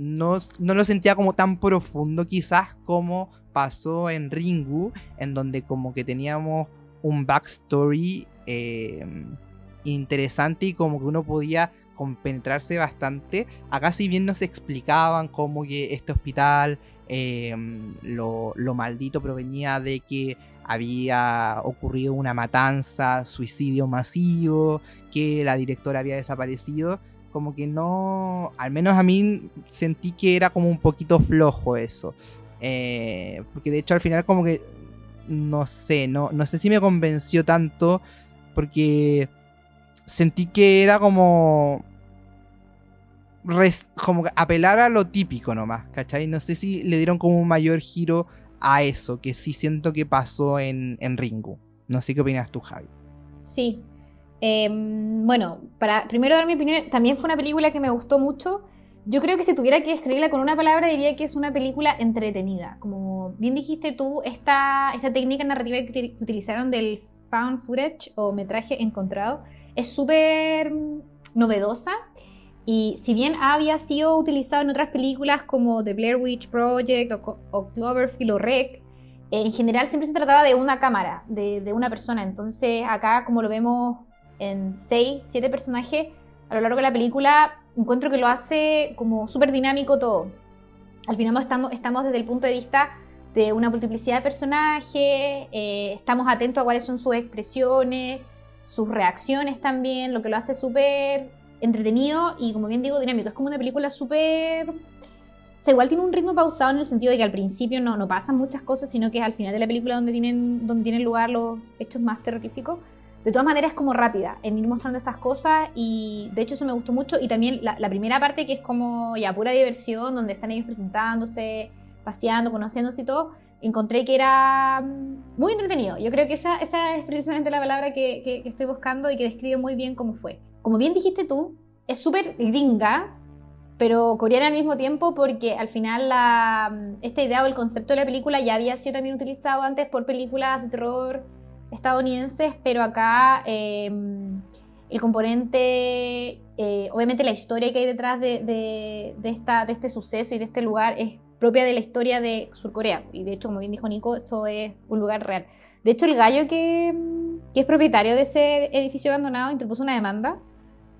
no, lo sentía como tan profundo quizás como pasó en Ringu, en donde como que teníamos un backstory em, interesante y como que uno podía compenetrarse bastante. Acá si bien nos explicaban cómo que este hospital, em, lo, lo maldito provenía de que había ocurrido una matanza, suicidio masivo, que la directora había desaparecido como que no, al menos a mí sentí que era como un poquito flojo eso. Eh, porque de hecho al final como que no sé, no, no sé si me convenció tanto porque sentí que era como como apelar a lo típico nomás, ¿cachai? No sé si le dieron como un mayor giro a eso, que sí siento que pasó en, en Ringu. No sé qué opinas tú, Javi. Sí. Em, bueno, para primero dar mi opinión, también fue una película que me gustó mucho. Yo creo que si tuviera que describirla con una palabra, diría que es una película entretenida. Como bien dijiste tú, esta, esta técnica narrativa que utilizaron del found footage o metraje encontrado es súper novedosa y si bien había sido utilizado en otras películas como The Blair Witch Project o, Cloverfield o Rec, en general siempre se trataba de una cámara, de, de, una persona. Entonces acá, como lo vemos en 6, 7 personajes, a lo largo de la película, encuentro que lo hace como súper dinámico todo. Al final estamos, estamos desde el punto de vista de una multiplicidad de personajes, eh, estamos atentos a cuáles son sus expresiones, sus reacciones también, lo que lo hace súper entretenido y, como bien digo, dinámico. Es como una película súper... O sea, igual tiene un ritmo pausado en el sentido de que al principio no, no pasan muchas cosas, sino que es al final de la película donde tienen, donde tienen lugar los hechos más terroríficos. De todas maneras es como rápida en ir mostrando esas cosas y de hecho eso me gustó mucho y también la, primera parte que es como ya pura diversión, donde están ellos presentándose, paseando, conociéndose y todo, encontré que era mm, muy entretenido. Yo creo que esa, esa es precisamente la palabra que, que, estoy buscando y que describe muy bien cómo fue. Como bien dijiste tú, es súper gringa, pero coreana al mismo tiempo porque al final la, mm, esta idea o el concepto de la película ya había sido también utilizado antes por películas de terror estadounidenses, pero acá em, el componente, eh, obviamente la historia que hay detrás de, esta, de este suceso y de este lugar es propia de la historia de Surcorea. Y de hecho, como bien dijo Nico, esto es un lugar real. De hecho, el gallo que, que es propietario de ese edificio abandonado interpuso una demanda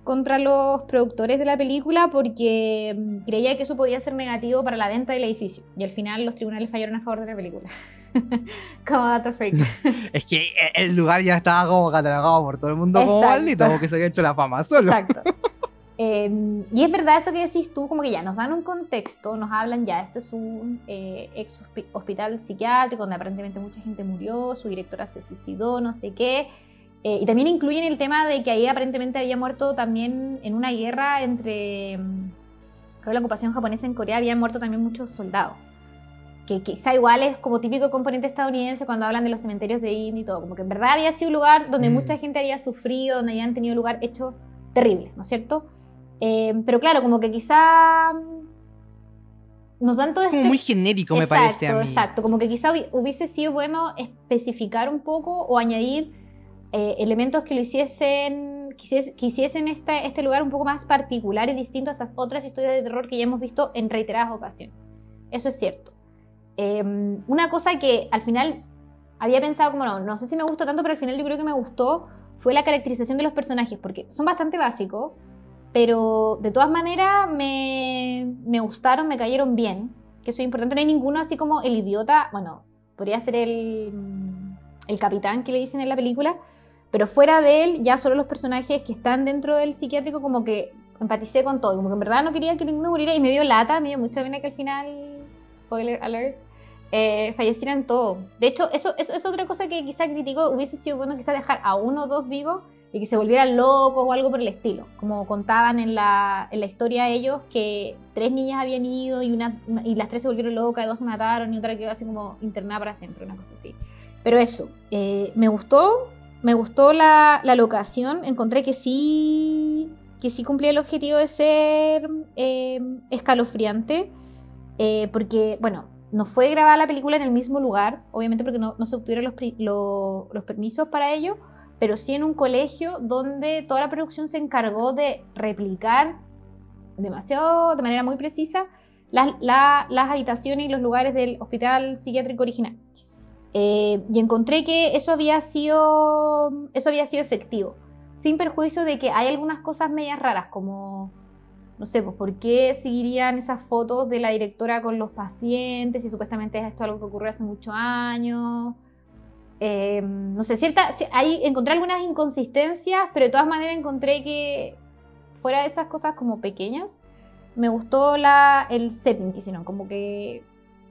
contra los productores de la película porque mm, creía que eso podía ser negativo para la venta del edificio. Y al final los tribunales fallaron a favor de la película. como dato freak. es que el lugar ya estaba como catalogado por todo el mundo como maldito, como que se había hecho la fama solo. Exacto. Em, y es verdad eso que decís tú, como que ya nos dan un contexto, nos hablan ya, esto es un eh, ex hospital psiquiátrico donde aparentemente mucha gente murió, su directora se suicidó, no sé qué. Eh, y también incluyen el tema de que ahí aparentemente había muerto también en una guerra entre, mm, creo la ocupación japonesa en Corea, habían muerto también muchos soldados. Que quizá igual es como típico componente estadounidense cuando hablan de los cementerios de India y todo, como que en verdad había sido un lugar donde mm. mucha gente había sufrido, donde habían tenido lugar hechos terribles, ¿no es cierto? Eh, pero claro, como que quizá nos dan todo Como este muy genérico, me parece a mí. Exacto, como que quizá hubiese sido bueno especificar un poco o añadir eh, elementos que lo hiciesen, quisiesen este, este lugar un poco más particular y distinto a esas otras historias de terror que ya hemos visto en reiteradas ocasiones. Eso es cierto. Em, una cosa que al final había pensado como no, no sé si me gustó tanto, pero al final yo creo que me gustó fue la caracterización de los personajes, porque son bastante básicos, pero de todas maneras me, me gustaron, me cayeron bien. Que eso es importante. No hay ninguno así como el idiota. Bueno, podría ser el, el capitán que le dicen en la película. Pero fuera de él, ya solo los personajes que están dentro del psiquiátrico, como que empaticé con todo. Como que en verdad no quería que ninguno muriera y me dio lata, me dio mucha pena que al final, spoiler alert, eh, fallecieran todos. De hecho, eso, es otra cosa que quizá critico. Hubiese sido bueno quizá dejar a uno o dos vivos y que se volvieran locos o algo por el estilo. Como contaban en la, en la historia ellos que tres niñas habían ido y, una, y las tres se volvieron locas, dos se mataron y otra quedó así como internada para siempre, una cosa así. Pero eso, eh, me gustó, me gustó la, la, locación, encontré que sí, que sí cumplía el objetivo de ser eh, escalofriante, eh, porque, bueno, no fue grabada la película en el mismo lugar, obviamente porque no, se obtuvieron los, permisos para ello, pero sí en un colegio donde toda la producción se encargó de replicar demasiado, de manera muy precisa, las, las habitaciones y los lugares del hospital psiquiátrico original. Eh, y encontré que eso había, sido, eso había sido efectivo, sin perjuicio de que hay algunas cosas medias raras, como, no sé, pues, ¿por qué seguirían esas fotos de la directora con los pacientes y supuestamente es esto algo que ocurrió hace muchos años? Em, no sé, cierta, ahí encontré algunas inconsistencias, pero de todas maneras encontré que fuera de esas cosas como pequeñas, me gustó la, el setting que hicieron, como que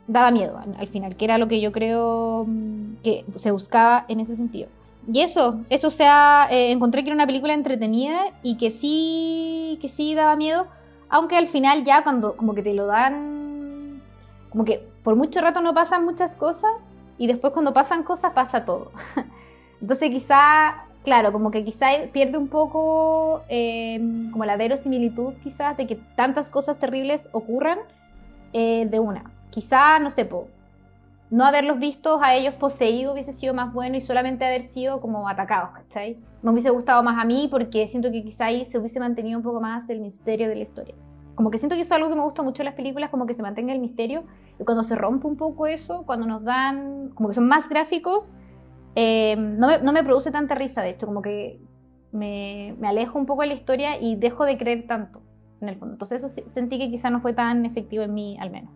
daba miedo al final, que era lo que yo creo mm, que se buscaba en ese sentido. Y eso, eso sea, eh, encontré que era una película entretenida y que sí, que sí daba miedo, aunque al final ya cuando como que te lo dan, como que por mucho rato no pasan muchas cosas y después cuando pasan cosas pasa todo. Entonces quizá, claro, como que quizá pierde un poco em, como la verosimilitud quizás de que tantas cosas terribles ocurran eh, de una. Quizá, no sé, po, no haberlos visto a ellos poseídos hubiese sido más bueno y solamente haber sido como atacados, ¿cachai? Me hubiese gustado más a mí porque siento que quizá ahí se hubiese mantenido un poco más el misterio de la historia. Como que siento que eso es algo que me gusta mucho en las películas, como que se mantenga el misterio. Y cuando se rompe un poco eso, cuando nos dan, como que son más gráficos, eh, no, me, no, me, produce tanta risa, de hecho, como que me, me, alejo un poco de la historia y dejo de creer tanto, en el fondo. Entonces eso sentí que quizá no fue tan efectivo en mí, al menos.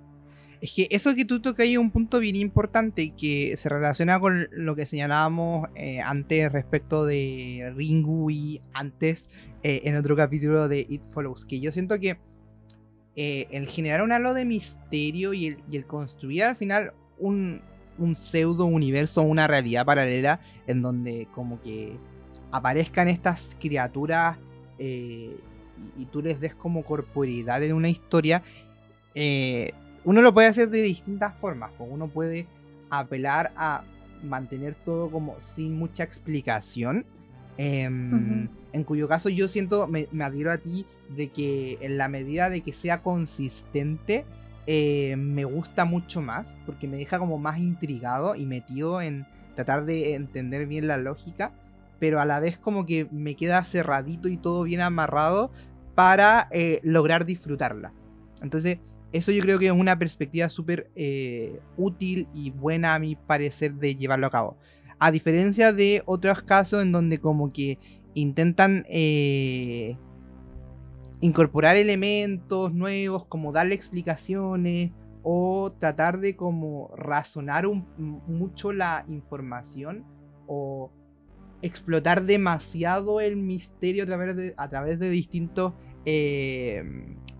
Es que eso que tú tocas es un punto bien importante que se relaciona con lo que señalábamos eh, antes respecto de Ringu y antes eh, en otro capítulo de It Follows. Que yo siento que eh, el generar un halo de misterio y el, construir al final un, un, pseudo universo, una realidad paralela en donde como que aparezcan estas criaturas y, tú les des como corporidad en una historia. Uno lo puede hacer de distintas formas. Pues uno puede apelar a mantener todo como sin mucha explicación. Eh, uh -huh. En cuyo caso yo siento, me, me, adhiero a ti de que en la medida de que sea consistente, eh, me gusta mucho más, porque me deja como más intrigado y metido en tratar de entender bien la lógica, pero a la vez como que me queda cerradito y todo bien amarrado para eh, lograr disfrutarla. Entonces, eso yo creo que es una perspectiva súper eh, útil y buena a mi parecer de llevarlo a cabo. A diferencia de otros casos en donde como que intentan eh, incorporar elementos nuevos, como darle explicaciones o tratar de como razonar mucho la información o explotar demasiado el misterio a través de, a través de distintos eh,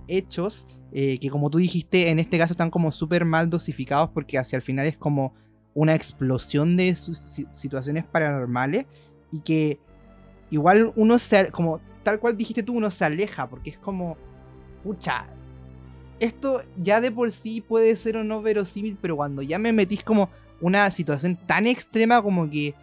hechos eh, que como tú dijiste, en este caso están como súper mal dosificados porque hacia el final es como una explosión de situaciones paranormales y que igual uno se, como tal cual dijiste tú, uno se aleja porque es como, pucha, esto ya de por sí puede ser o no verosímil, pero cuando ya me metís como una situación tan extrema como que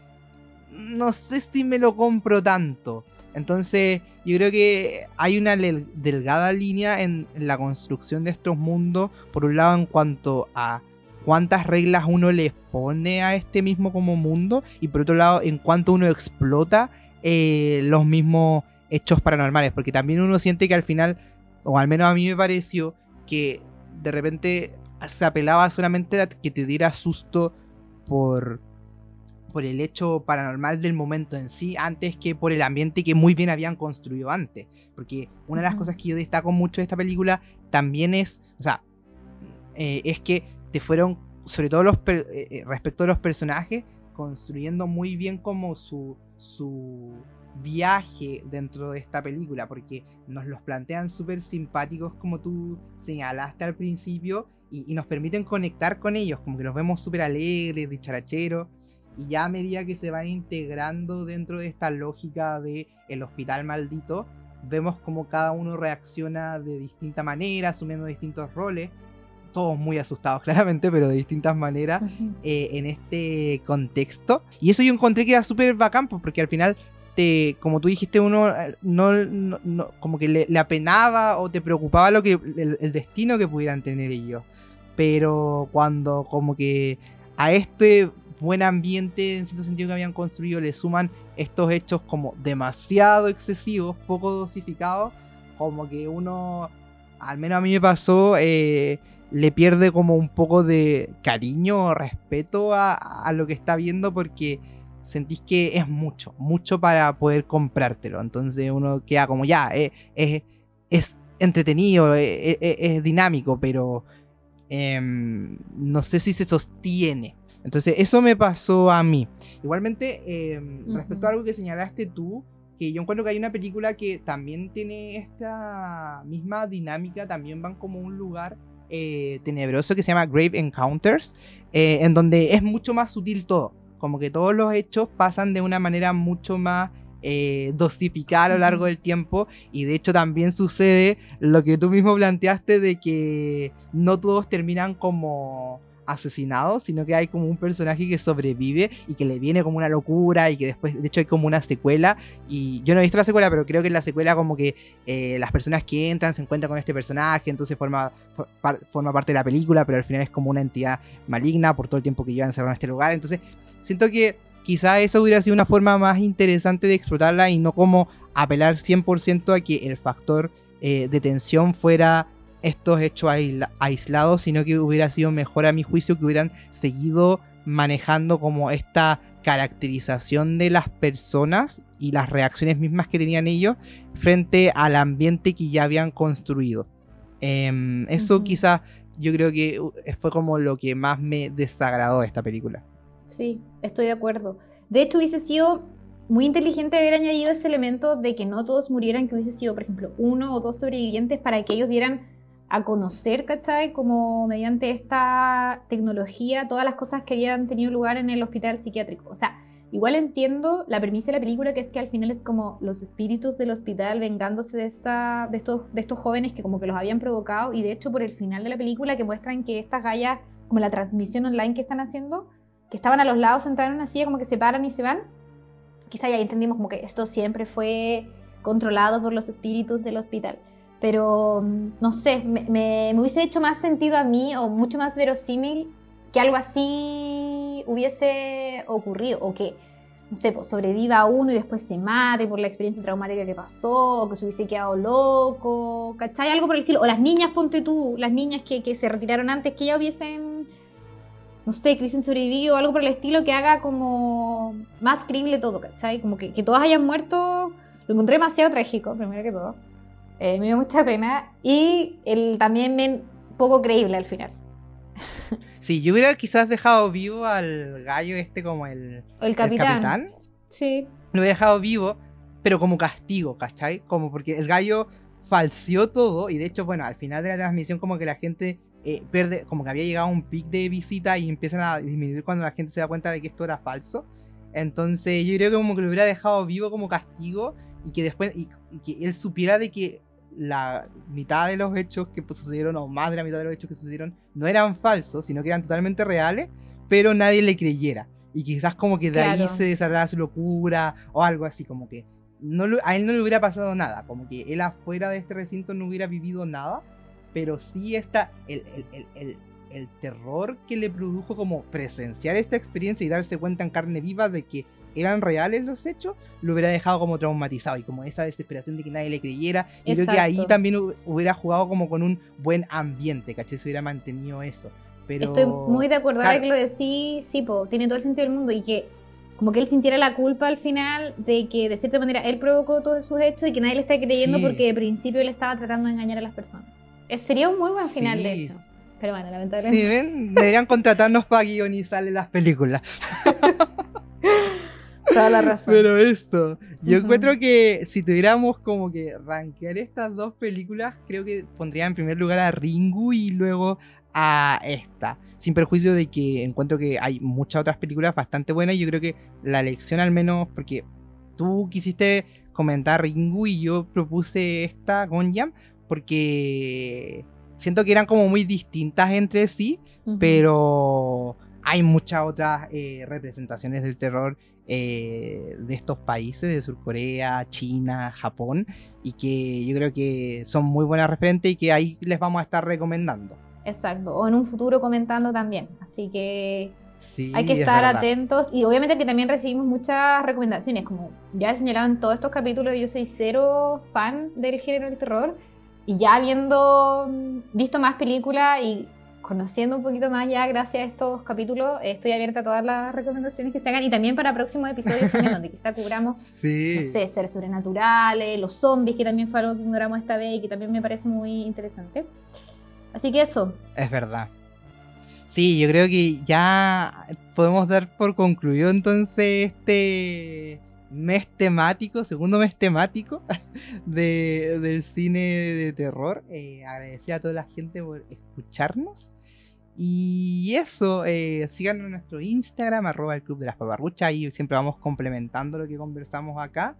no sé si me lo compro tanto. Entonces, yo creo que hay una delgada línea en, la construcción de estos mundos. Por un lado, en cuanto a cuántas reglas uno les pone a este mismo como mundo. Y por otro lado, en cuanto uno explota eh, los mismos hechos paranormales. Porque también uno siente que al final, o al menos a mí me pareció, que de repente se apelaba solamente a que te diera susto por por el hecho paranormal del momento en sí, antes que por el ambiente que muy bien habían construido antes. Porque una de las cosas que yo destaco mucho de esta película también es, o sea, eh, es que te fueron, sobre todo los eh, eh, respecto a los personajes, construyendo muy bien como su, su viaje dentro de esta película, porque nos los plantean súper simpáticos como tú señalaste al principio, y, y, nos permiten conectar con ellos, como que los vemos súper alegres, dicharacheros. Y ya a medida que se van integrando dentro de esta lógica de el hospital maldito, vemos como cada uno reacciona de distinta manera, asumiendo distintos roles. Todos muy asustados, claramente, pero de distintas maneras uh -huh. eh, en este contexto. Y eso yo encontré que era súper bacán, porque al final te, como tú dijiste, uno no, no, no como que le, le, apenaba o te preocupaba lo que el, el, destino que pudieran tener ellos. Pero cuando como que a este buen ambiente en cierto sentido que habían construido le suman estos hechos como demasiado excesivos, poco dosificados, como que uno, al menos a mí me pasó, eh, le pierde como un poco de cariño o respeto a, a, lo que está viendo porque sentís que es mucho, mucho para poder comprártelo. Entonces uno queda como ya, eh, es, entretenido, es, eh, es, dinámico, pero eh, no sé si se sostiene. Entonces, eso me pasó a mí. Igualmente, eh, uh -huh. respecto a algo que señalaste tú, que yo encuentro que hay una película que también tiene esta misma dinámica, también van como un lugar eh, tenebroso que se llama Grave Encounters, eh, en donde es mucho más sutil todo. Como que todos los hechos pasan de una manera mucho más eh, dosificada a lo largo del tiempo. Y de hecho también sucede lo que tú mismo planteaste de que no todos terminan como asesinado, sino que hay como un personaje que sobrevive y que le viene como una locura y que después, de hecho, hay como una secuela. Y yo no he visto la secuela, pero creo que en la secuela como que eh, las personas que entran se encuentran con este personaje, entonces forma, forma parte de la película, pero al final es como una entidad maligna por todo el tiempo que lleva encerrado en este lugar. Entonces, siento que quizá eso hubiera sido una forma más interesante de explotarla y no como apelar 100% a que el factor eh, de tensión fuera estos hechos aislados, sino que hubiera sido mejor a mi juicio que hubieran seguido manejando como esta caracterización de las personas y las reacciones mismas que tenían ellos frente al ambiente que ya habían construido. Em, eso quizás yo creo que uh, fue como lo que más me desagradó de esta película. Sí, estoy de acuerdo. De hecho, hubiese sido muy inteligente haber añadido ese elemento de que no todos murieran, que hubiese sido, por ejemplo, uno o dos sobrevivientes para que ellos dieran a conocer, ¿cachai? Como mediante esta tecnología, todas las cosas que habían tenido lugar en el hospital psiquiátrico. O sea, igual entiendo la premisa de la película, que es que al final es como los espíritus del hospital vengándose de, esta, de, estos, de estos jóvenes que como que los habían provocado. Y de hecho, por el final de la película, que muestran que estas gallas, como la transmisión online que están haciendo, que estaban a los lados sentados en una silla, como que se paran y se van. Quizá ya entendimos como que esto siempre fue controlado por los espíritus del hospital. Pero, mm, no sé, me, hubiese hecho más sentido a mí o mucho más verosímil que algo así hubiese ocurrido o que, no sé, pues, sobreviva uno y después se mate por la experiencia traumática que pasó o que se hubiese quedado loco, ¿cachai? Algo por el estilo. O las niñas, ponte tú, las niñas que, se retiraron antes, que ya hubiesen, no sé, que hubiesen sobrevivido o algo por el estilo que haga como más creíble todo, ¿cachai? Como que, que todas hayan muerto, lo encontré demasiado trágico, primero que todo. Eh, me dio mucha pena y el, también me, poco creíble al final. Sí, yo hubiera quizás dejado vivo al gallo este como el, el capitán. Sí. Lo hubiera dejado vivo, pero como castigo, ¿cachai? Como porque el gallo falseó todo y de hecho, bueno, al final de la transmisión como que la gente eh, pierde, como que había llegado a un pic de visita y empiezan a disminuir cuando la gente se da cuenta de que esto era falso. Entonces yo creo que como que lo hubiera dejado vivo como castigo y que después, y que él supiera de que la mitad de los hechos que sucedieron, o más de la mitad de los hechos que sucedieron, no eran falsos, sino que eran totalmente reales, pero nadie le creyera. Y quizás como que de ahí se desarrollara su locura o algo así, como que no a él no le hubiera pasado nada, como que él afuera de este recinto no hubiera vivido nada, pero sí está el, el, el, el terror que le produjo como presenciar esta experiencia y darse cuenta en carne viva de que eran reales los hechos, lo hubiera dejado como traumatizado y como esa desesperación de que nadie le creyera. Y creo que ahí también hubiera jugado como con un buen ambiente, ¿caché? Se hubiera mantenido eso. Pero... Estoy muy de acuerdo ahora que lo decís, sí, po, tiene todo el sentido del mundo y que como que él sintiera la culpa al final de que de cierta manera él provocó todos sus hechos y que nadie le está creyendo porque de principio él estaba tratando de engañar a las personas. sería un muy buen final, de hecho. Pero bueno, lamentablemente. Sí, ven, deberían contratarnos para guionizarle las películas. Toda la razón. Pero esto, yo encuentro que si tuviéramos como que rankear estas dos películas, creo que pondría en primer lugar a Ringu y luego a esta. Sin perjuicio de que encuentro que hay muchas otras películas bastante buenas. Yo creo que la elección al menos, porque tú quisiste comentar Ringu y yo propuse esta Gonjam, porque siento que eran como muy distintas entre sí, pero hay muchas otras eh, representaciones del terror eh, de estos países, de Surcorea, China, Japón, y que yo creo que son muy buenas referentes y que ahí les vamos a estar recomendando. Exacto, o en un futuro comentando también. Así que hay que estar atentos y obviamente que también recibimos muchas recomendaciones, como ya he señalado en todos estos capítulos, yo soy cero fan del género del terror y ya habiendo visto más películas y conociendo un poquito más ya gracias a estos capítulos, estoy abierta a todas las recomendaciones que se hagan y también para próximos episodios también donde quizá cubramos, sí. no sé, seres sobrenaturales, los zombies, que también fue algo que cubramos esta vez y que también me parece muy interesante. Así que eso. Es verdad. Sí, yo creo que ya podemos dar por concluido entonces este mes temático, segundo mes temático de, del cine de terror. Eh, agradecer a toda la gente por escucharnos. Y eso, eh, síganos en nuestro Instagram, arroba el Club de las Paparruchas. Ahí siempre vamos complementando lo que conversamos acá.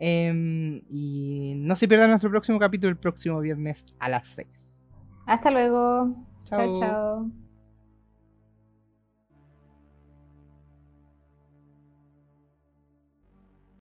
Em, y no se pierdan nuestro próximo capítulo el próximo viernes a las 6. Hasta luego. Chao. chao. chao.